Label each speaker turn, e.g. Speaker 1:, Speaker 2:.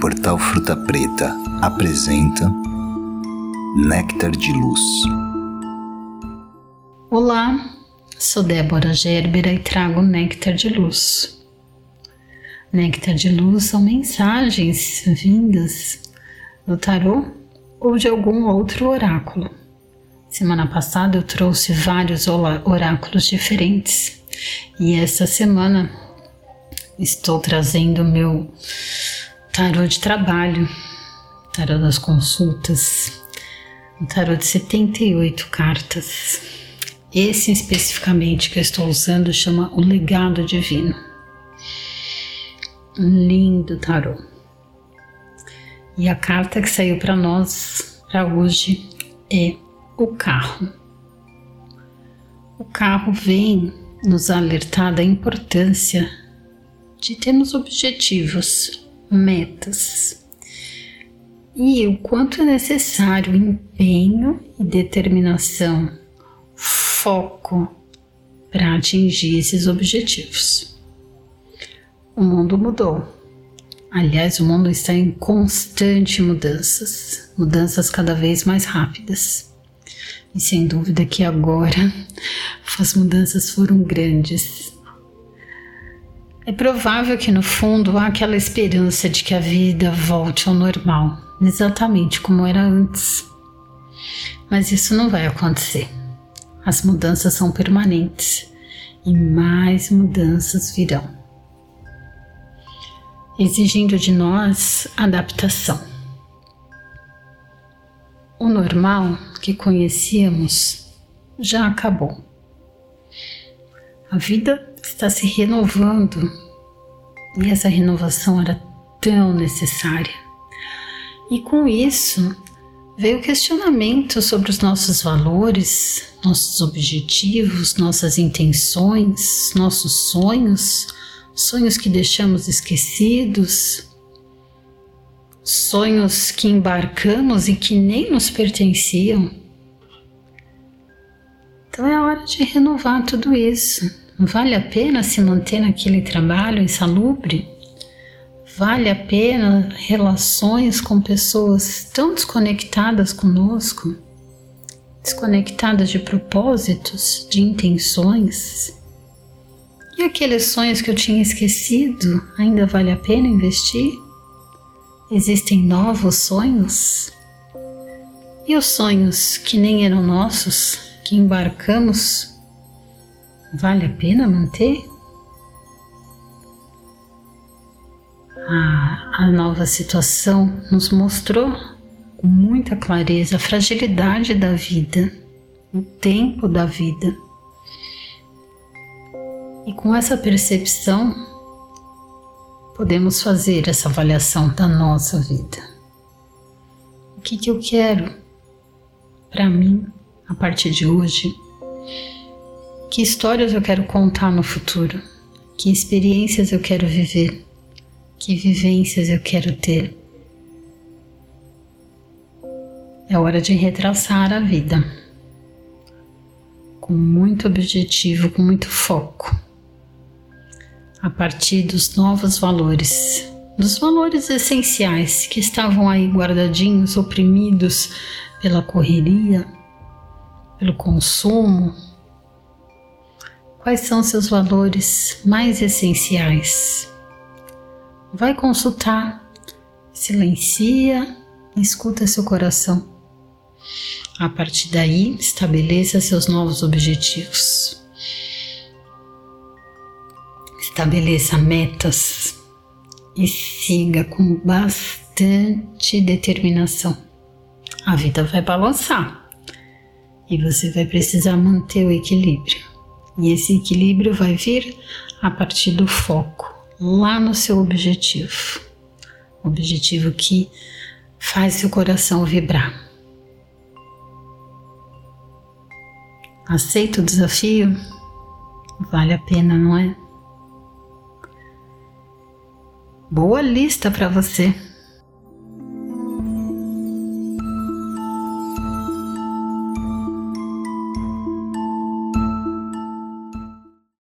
Speaker 1: Portal Fruta Preta apresenta Néctar de Luz.
Speaker 2: Olá, sou Débora Gerbera e trago Néctar de Luz. Néctar de Luz são mensagens vindas do tarô ou de algum outro oráculo. Semana passada eu trouxe vários oráculos diferentes e esta semana estou trazendo meu tarô de trabalho, tarô das consultas, um tarô de 78 cartas. Esse especificamente que eu estou usando chama O Legado Divino. Um lindo tarô. E a carta que saiu para nós para hoje é o carro. O carro vem nos alertar da importância de termos objetivos, metas e o quanto é necessário empenho e determinação, foco para atingir esses objetivos. O mundo mudou. Aliás, o mundo está em constante mudanças, mudanças cada vez mais rápidas. E sem dúvida que agora as mudanças foram grandes é provável que no fundo há aquela esperança de que a vida volte ao normal, exatamente como era antes. Mas isso não vai acontecer. As mudanças são permanentes e mais mudanças virão, exigindo de nós adaptação. O normal que conhecíamos já acabou. A vida está se renovando e essa renovação era tão necessária. E com isso veio o questionamento sobre os nossos valores, nossos objetivos, nossas intenções, nossos sonhos, sonhos que deixamos esquecidos, sonhos que embarcamos e que nem nos pertenciam. Então é hora de renovar tudo isso Vale a pena se manter naquele trabalho insalubre? Vale a pena relações com pessoas tão desconectadas conosco? Desconectadas de propósitos, de intenções? E aqueles sonhos que eu tinha esquecido, ainda vale a pena investir? Existem novos sonhos? E os sonhos que nem eram nossos, que embarcamos Vale a pena manter? A, a nova situação nos mostrou com muita clareza a fragilidade da vida, o tempo da vida. E com essa percepção, podemos fazer essa avaliação da nossa vida. O que, que eu quero para mim a partir de hoje? Que histórias eu quero contar no futuro? Que experiências eu quero viver? Que vivências eu quero ter? É hora de retraçar a vida com muito objetivo, com muito foco, a partir dos novos valores, dos valores essenciais que estavam aí guardadinhos, oprimidos pela correria, pelo consumo, Quais são seus valores mais essenciais? Vai consultar, silencia, escuta seu coração. A partir daí, estabeleça seus novos objetivos. Estabeleça metas e siga com bastante determinação. A vida vai balançar e você vai precisar manter o equilíbrio. E esse equilíbrio vai vir a partir do foco, lá no seu objetivo. Objetivo que faz seu coração vibrar. Aceita o desafio? Vale a pena, não é? Boa lista para você!